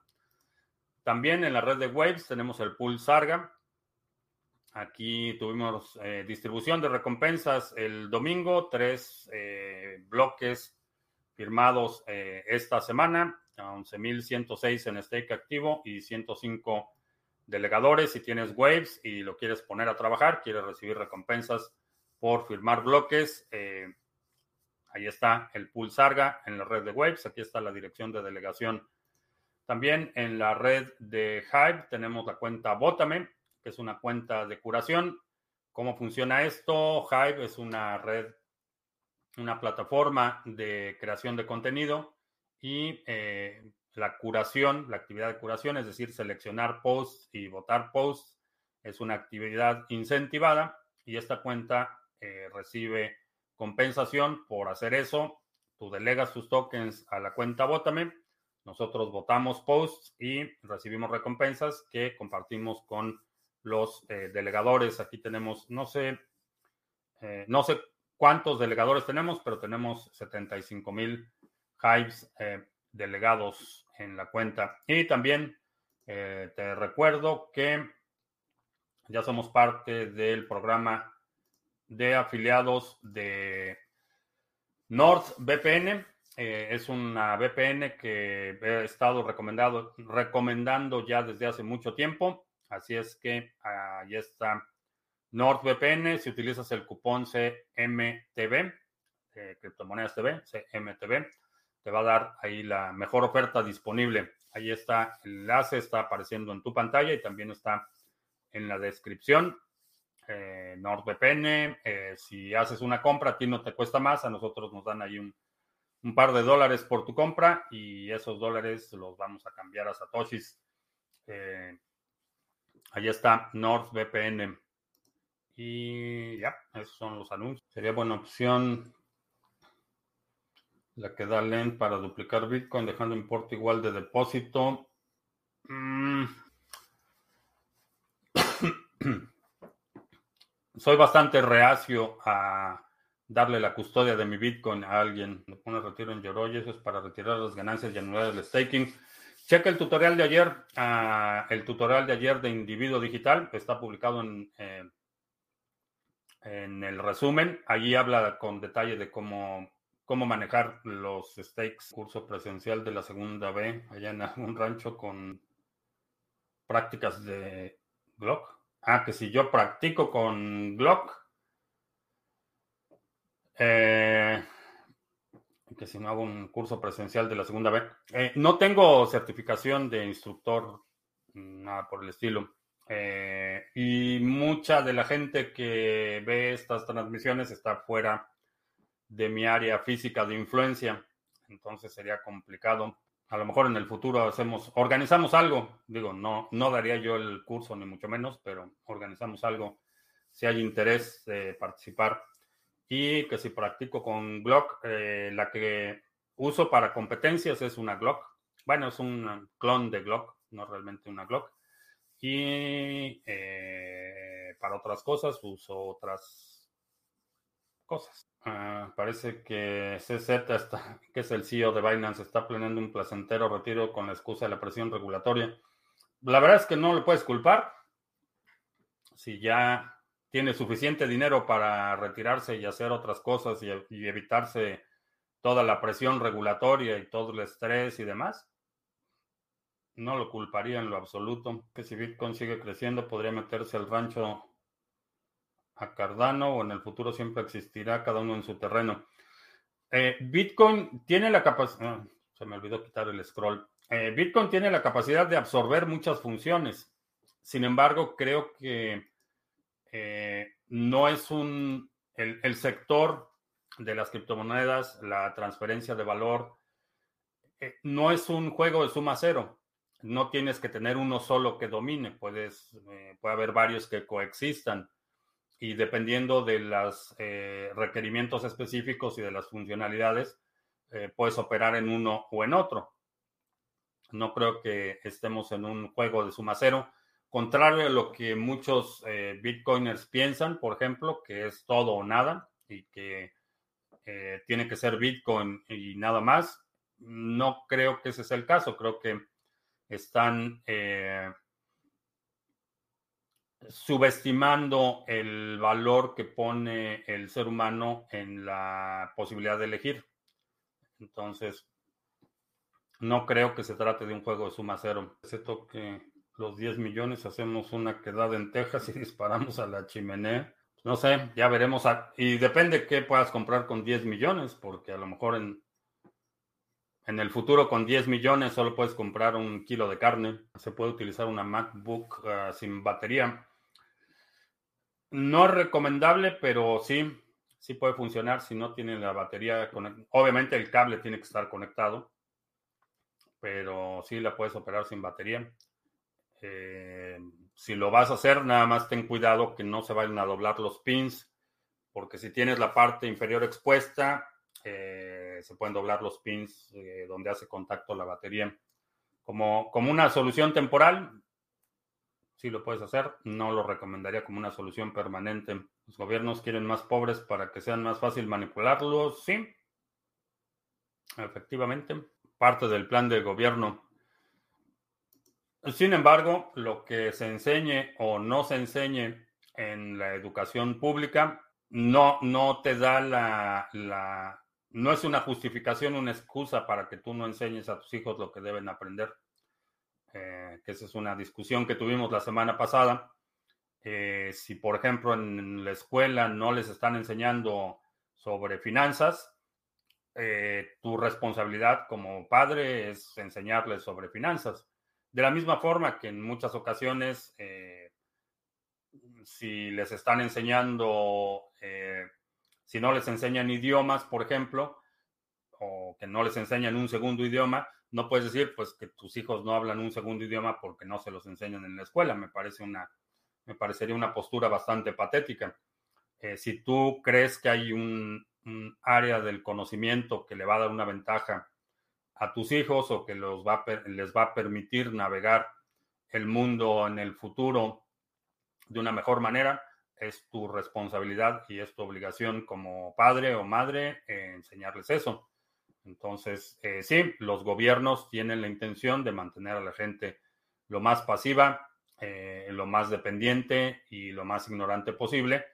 También en la red de Waves tenemos el pool Sarga. Aquí tuvimos eh, distribución de recompensas el domingo, tres eh, bloques firmados eh, esta semana, 11.106 en stake activo y 105 delegadores. Si tienes Waves y lo quieres poner a trabajar, quieres recibir recompensas por firmar bloques, Ahí está el pool Sarga en la red de Waves. Aquí está la dirección de delegación. También en la red de Hive tenemos la cuenta Botame, es una cuenta de curación. ¿Cómo funciona esto? Hive es una red, una plataforma de creación de contenido y eh, la curación, la actividad de curación, es decir, seleccionar posts y votar posts, es una actividad incentivada y esta cuenta eh, recibe compensación por hacer eso. Tú delegas tus tokens a la cuenta Bótame. Nosotros votamos posts y recibimos recompensas que compartimos con los eh, delegadores. Aquí tenemos, no sé, eh, no sé cuántos delegadores tenemos, pero tenemos 75 mil hives eh, delegados en la cuenta. Y también te recuerdo que ya somos parte del programa de afiliados de NordVPN. Eh, es una VPN que he estado recomendado, recomendando ya desde hace mucho tiempo. Así es que ahí está NordVPN. Si utilizas el cupón CMTV, eh, Criptomonedas TV, CMTV, te va a dar ahí la mejor oferta disponible. Ahí está el enlace, está apareciendo en tu pantalla y también está en la descripción eh, NordVPN. Eh, si haces una compra, a ti no te cuesta más, a nosotros nos dan ahí un, par de dólares por tu compra y esos dólares los vamos a cambiar a Satoshis. Eh, ahí está NordVPN. Y ya, esos son los anuncios. Sería buena opción la que da LEND para duplicar Bitcoin dejando importe igual de depósito. Mm. soy bastante reacio a darle la custodia de mi Bitcoin a alguien. Le pone retiro en Yoroi, eso es para retirar las ganancias y anular el staking. Checa el tutorial de ayer, uh, el tutorial de ayer de individuo digital, está publicado en, eh, en el resumen. Allí habla con detalle de cómo, cómo manejar los stakes. Curso presencial de la segunda B, allá en un rancho con prácticas de Glock. Ah, que si yo practico con Glock, eh, que si no hago un curso presencial de la segunda vez. Eh, no tengo certificación de instructor, nada por el estilo. Eh, y mucha de la gente que ve estas transmisiones está fuera de mi área física de influencia. Entonces sería complicado a lo mejor en el futuro hacemos, organizamos algo, digo, no, no daría yo el curso ni mucho menos, pero organizamos algo si hay interés de participar. Y que si practico con Glock, eh, la que uso para competencias es una Glock. Bueno, es un clon de Glock, no realmente una Glock. Y eh, para otras cosas uso otras cosas. Ah, parece que CZ, está, que es el CEO de Binance, está planeando un placentero retiro con la excusa de la presión regulatoria. La verdad es que no lo puedes culpar. Si ya tiene suficiente dinero para retirarse y hacer otras cosas y, evitarse toda la presión regulatoria y todo el estrés y demás, no lo culparía en lo absoluto. Que si Bitcoin sigue creciendo, podría meterse al rancho a Cardano o en el futuro siempre existirá cada uno en su terreno. Eh, Bitcoin tiene la capacidad, ah, se me olvidó quitar el scroll. Eh, Bitcoin tiene la capacidad de absorber muchas funciones. Sin embargo, creo que eh, no es un, el, sector de las criptomonedas, la transferencia de valor, no es un juego de suma cero. no tienes que tener uno solo que domine, puedes, eh, puede haber varios que coexistan y dependiendo de los eh, requerimientos específicos y de las funcionalidades, eh, puedes operar en uno o en otro. No creo que estemos en un juego de suma cero, contrario a lo que muchos bitcoiners piensan, por ejemplo, que es todo o nada y que tiene que ser bitcoin y nada más. No creo que ese sea el caso, creo que están eh, subestimando el valor que pone el ser humano en la posibilidad de elegir. Entonces, no creo que se trate de un juego de suma cero. Toque los 10 millones, hacemos una quedada en Texas y disparamos a la chimenea. No sé, ya veremos. y depende qué puedas comprar con 10 millones, porque a lo mejor en en el futuro, con 10 millones, solo puedes comprar un kilo de carne. Se puede utilizar una MacBook ah, sin batería. No es recomendable, pero sí, sí puede funcionar si no tiene la batería. Obviamente el cable tiene que estar conectado, pero sí la puedes operar sin batería. Eh, si lo vas a hacer, nada más ten cuidado que no se vayan a doblar los pins, porque si tienes la parte inferior expuesta, eh, se pueden doblar los pins eh, donde hace contacto la batería. Como, como una solución temporal, sí lo puedes hacer, no lo recomendaría como una solución permanente. Los gobiernos quieren más pobres para que sean más fácil manipularlos, sí. Efectivamente, parte del plan de gobierno. Sin embargo, lo que se enseñe o no se enseñe en la educación pública no, no te da la, no es una justificación, una excusa para que tú no enseñes a tus hijos lo que deben aprender. Eh, que esa es una discusión que tuvimos la semana pasada. Eh, si, por ejemplo, en la escuela no les están enseñando sobre finanzas, eh, tu responsabilidad como padre es enseñarles sobre finanzas. De la misma forma que en muchas ocasiones, si les están enseñando si no les enseñan idiomas, por ejemplo, o que no les enseñan un segundo idioma, no puedes decir pues que tus hijos no hablan un segundo idioma porque no se los enseñan en la escuela. Me parece una, me parecería una postura bastante patética. Eh, si tú crees que hay un, área del conocimiento que le va a dar una ventaja a tus hijos o que los va les va a permitir navegar el mundo en el futuro de una mejor manera, es tu responsabilidad y es tu obligación como padre o madre eh, enseñarles eso. Entonces, eh, sí, los gobiernos tienen la intención de mantener a la gente lo más pasiva, eh, lo más dependiente y lo más ignorante posible,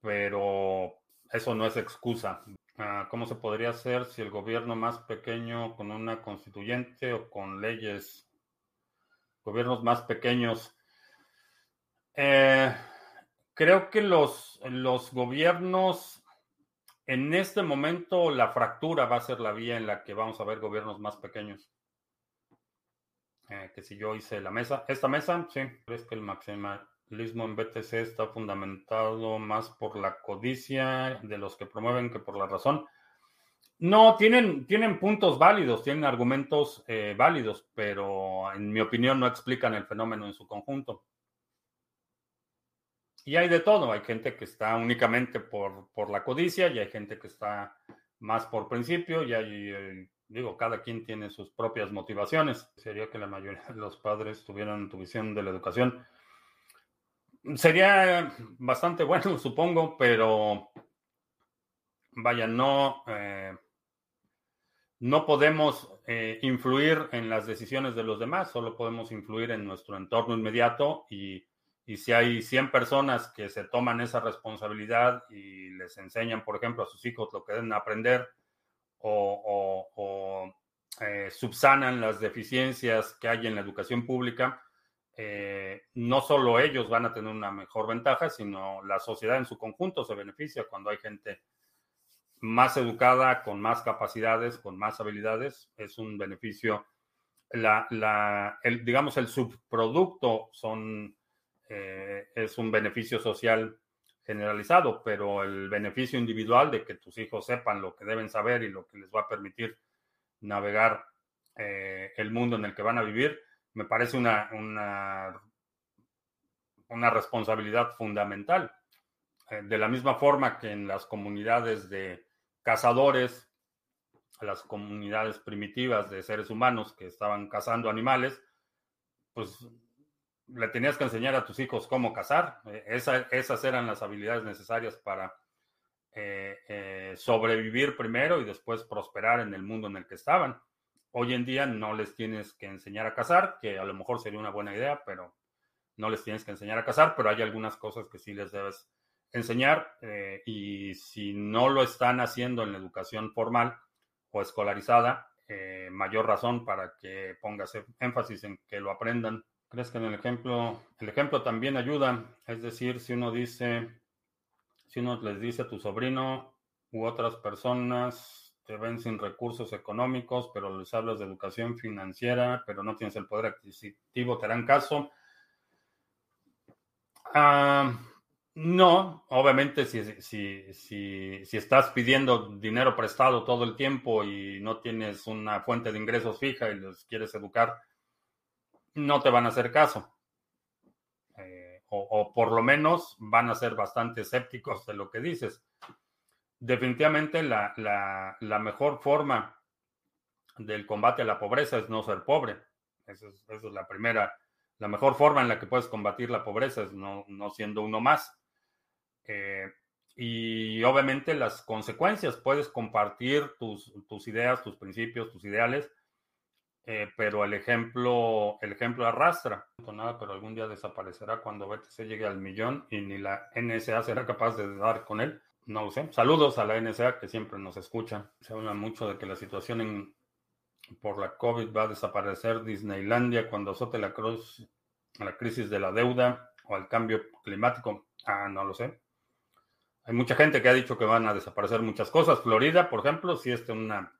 pero eso no es excusa. Ah, ¿Cómo se podría hacer si el gobierno más pequeño con una constituyente o con leyes, gobiernos más pequeños? Eh, Creo que los, los gobiernos, en este momento, la fractura va a ser la vía en la que vamos a ver gobiernos más pequeños. Eh, que si yo hice la mesa, esta mesa, sí, crees que el maximalismo en BTC está fundamentado más por la codicia de los que promueven que por la razón. No, tienen, tienen puntos válidos, tienen argumentos eh, válidos, pero en mi opinión no explican el fenómeno en su conjunto. Y hay de todo, hay gente que está únicamente por, por la codicia y hay gente que está más por principio y hay, eh, digo, cada quien tiene sus propias motivaciones. Sería que la mayoría de los padres tuvieran tu visión de la educación. Sería bastante bueno, supongo, pero vaya, no, eh, no podemos eh, influir en las decisiones de los demás, solo podemos influir en nuestro entorno inmediato y y si hay 100 personas que se toman esa responsabilidad y les enseñan, por ejemplo, a sus hijos lo que deben aprender o, eh, subsanan las deficiencias que hay en la educación pública, eh, no solo ellos van a tener una mejor ventaja, sino la sociedad en su conjunto se beneficia cuando hay gente más educada, con más capacidades, con más habilidades. Es un beneficio. Digamos, el subproducto eh, es un beneficio social generalizado, pero el beneficio individual de que tus hijos sepan lo que deben saber y lo que les va a permitir navegar eh, el mundo en el que van a vivir, me parece una, una, una responsabilidad fundamental. Eh, de la misma forma que en las comunidades de cazadores, las comunidades primitivas de seres humanos que estaban cazando animales, pues le tenías que enseñar a tus hijos cómo cazar. Eh, esas eran las habilidades necesarias para eh, sobrevivir primero y después prosperar en el mundo en el que estaban. Hoy en día no les tienes que enseñar a cazar, que a lo mejor sería una buena idea, pero no les tienes que enseñar a cazar, pero hay algunas cosas que sí les debes enseñar eh, y si no lo están haciendo en la educación formal o escolarizada, eh, mayor razón para que pongas énfasis en que lo aprendan. ¿Crees que en el ejemplo, el ejemplo también ayuda? Es decir, si uno dice, si uno les dice a tu sobrino u otras personas, te ven sin recursos económicos, pero les hablas de educación financiera, pero no tienes el poder adquisitivo, ¿te harán caso? Ah, no, obviamente si, si, si, estás pidiendo dinero prestado todo el tiempo y no tienes una fuente de ingresos fija y los quieres educar, no te van a hacer caso. Eh, o, o, por lo menos van a ser bastante escépticos de lo que dices definitivamente la, la, mejor forma del combate a la pobreza es no ser pobre. Esa es, la primera, la mejor forma en la que puedes combatir la pobreza es no, no siendo uno más. Eh, y obviamente las consecuencias, puedes compartir tus, tus ideas, tus principios, tus ideales, eh, pero el ejemplo, el ejemplo arrastra. No nada, pero algún día desaparecerá cuando BTC llegue al millón y ni la NSA será capaz de dar con él. No lo sé. Saludos a la NSA que siempre nos escucha. Se habla mucho de que la situación en, por la COVID va a desaparecer Disneylandia cuando azote la, cruz, la crisis de la deuda o el cambio climático. Ah, no lo sé. Hay mucha gente que ha dicho que van a desaparecer muchas cosas. Florida, por ejemplo, si es una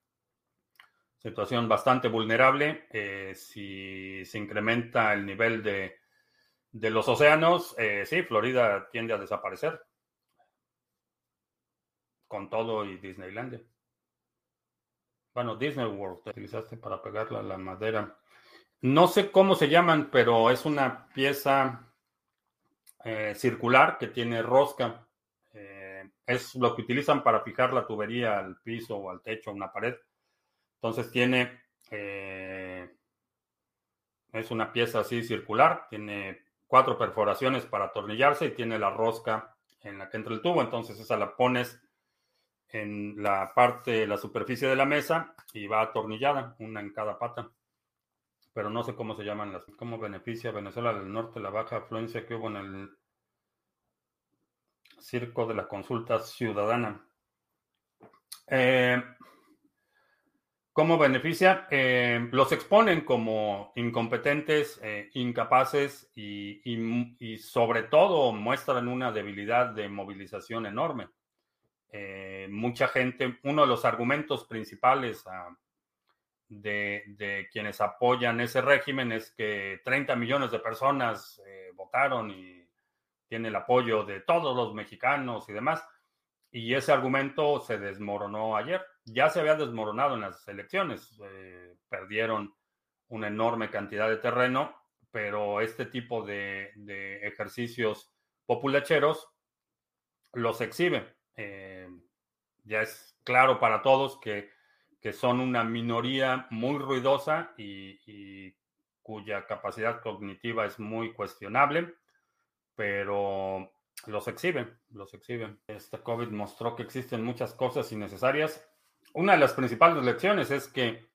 situación bastante vulnerable. Eh, si se incrementa el nivel de, de los océanos, eh, sí, Florida tiende a desaparecer con todo y Disneylandia. Bueno, Disney World, te utilizaste para pegarla a la madera. No sé cómo se llaman, pero es una pieza eh, circular que tiene rosca. Eh, es lo que utilizan para fijar la tubería al piso o al techo, a una pared. Entonces tiene, eh, es una pieza así circular, tiene cuatro perforaciones para atornillarse y tiene la rosca en la que entra el tubo. Entonces esa la pones en la parte, la superficie de la mesa y va atornillada, una en cada pata. Pero no sé cómo se llaman las. ¿Cómo beneficia Venezuela del Norte la baja afluencia que hubo en el circo de la consulta ciudadana? Eh, ¿Cómo beneficia? Eh, los exponen como incompetentes, eh, incapaces y, y sobre todo muestran una debilidad de movilización enorme. Eh, mucha gente, uno de los argumentos principales ah, de, quienes apoyan ese régimen es que 30 millones de personas eh, votaron y tiene el apoyo de todos los mexicanos y demás. Y ese argumento se desmoronó ayer. Ya se había desmoronado en las elecciones. Eh, perdieron una enorme cantidad de terreno, pero este tipo de, de ejercicios populacheros los exhibe. Eh, ya es claro para todos que, son una minoría muy ruidosa y, cuya capacidad cognitiva es muy cuestionable, pero los exhiben, los exhiben. Este COVID mostró que existen muchas cosas innecesarias. Una de las principales lecciones es que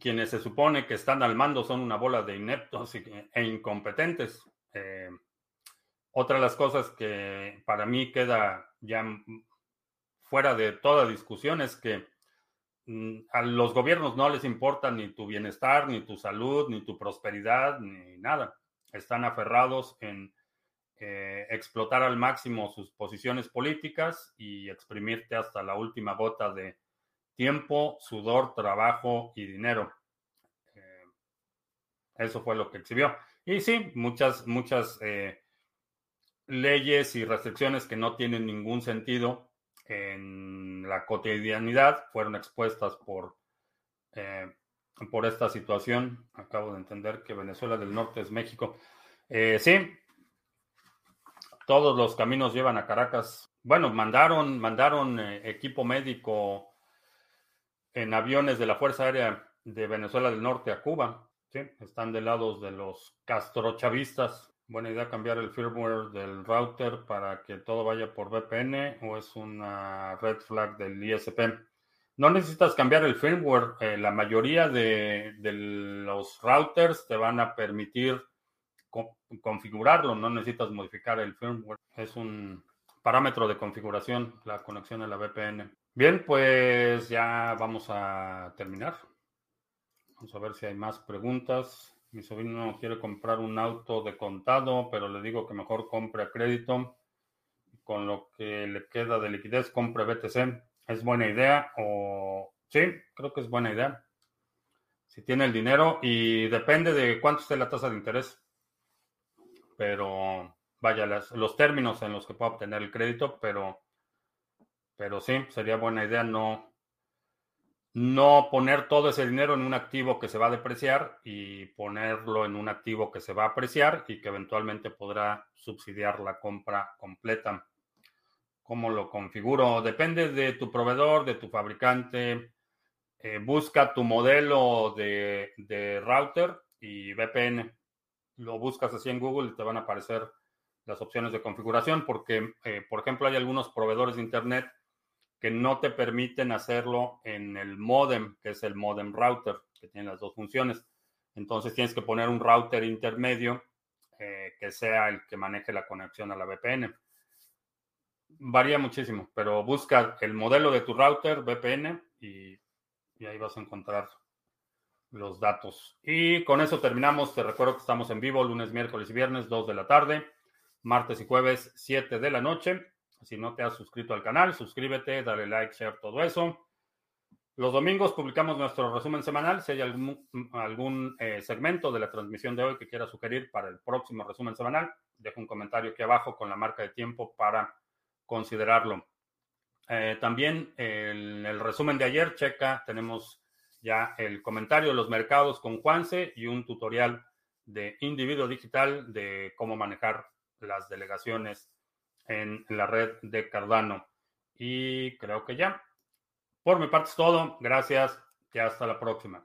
quienes se supone que están al mando son una bola de ineptos e incompetentes. Eh, otra de las cosas que para mí queda ya fuera de toda discusión es que mm, a los gobiernos no les importa ni tu bienestar, ni tu salud, ni tu prosperidad, ni nada. Están aferrados en eh, explotar al máximo sus posiciones políticas y exprimirte hasta la última gota de tiempo, sudor, trabajo y dinero. Eh, eso fue lo que exhibió. Y sí, muchas, muchas eh, leyes y restricciones que no tienen ningún sentido en la cotidianidad fueron expuestas por eh, por esta situación. Acabo de entender que Venezuela del Norte es México. Eh, sí, todos los caminos llevan a Caracas. Bueno, mandaron, mandaron eh, equipo médico en aviones de la Fuerza Aérea de Venezuela del Norte a Cuba. Sí, están del lado de los castrochavistas. Buena idea cambiar el firmware del router para que todo vaya por VPN o es una red flag del ISP. No necesitas cambiar el firmware. Eh, la mayoría de, los routers te van a permitir configurarlo. No necesitas modificar el firmware. Es un parámetro de configuración la conexión a la VPN. Bien, pues ya vamos a terminar. Vamos a ver si hay más preguntas. Mi sobrino quiere comprar un auto de contado, pero le digo que mejor compre a crédito. Con lo que le queda de liquidez, compre BTC. ¿Es buena idea? O sí, creo que es buena idea. Si tiene el dinero y depende de cuánto esté la tasa de interés. Pero vaya, los términos en los que pueda obtener el crédito, pero, pero sí, sería buena idea no, no poner todo ese dinero en un activo que se va a depreciar y ponerlo en un activo que se va a apreciar y que eventualmente podrá subsidiar la compra completa. ¿Cómo lo configuro? Depende de tu proveedor, de tu fabricante. Eh, busca tu modelo de, de, router y VPN. Lo buscas así en Google y te van a aparecer las opciones de configuración porque, eh, por ejemplo, hay algunos proveedores de Internet que no te permiten hacerlo en el modem, que es el modem router, que tiene las dos funciones. Entonces tienes que poner un router intermedio eh, que sea el que maneje la conexión a la VPN. Varía muchísimo, pero busca el modelo de tu router VPN y, y ahí vas a encontrar los datos. Y con eso terminamos. Te recuerdo que estamos en vivo lunes, miércoles y viernes, 2 de la tarde, martes y jueves, 7 de la noche. Si no te has suscrito al canal, suscríbete, dale like, share, todo eso. Los domingos publicamos nuestro resumen semanal. Si hay algún, eh, segmento de la transmisión de hoy que quiera sugerir para el próximo resumen semanal, deja un comentario aquí abajo con la marca de tiempo para considerarlo. Eh, también en el resumen de ayer, checa, tenemos ya el comentario de los mercados con Juanse y un tutorial de individuo digital de cómo manejar las delegaciones en la red de Cardano. Y creo que ya. Por mi parte es todo. Gracias y hasta la próxima.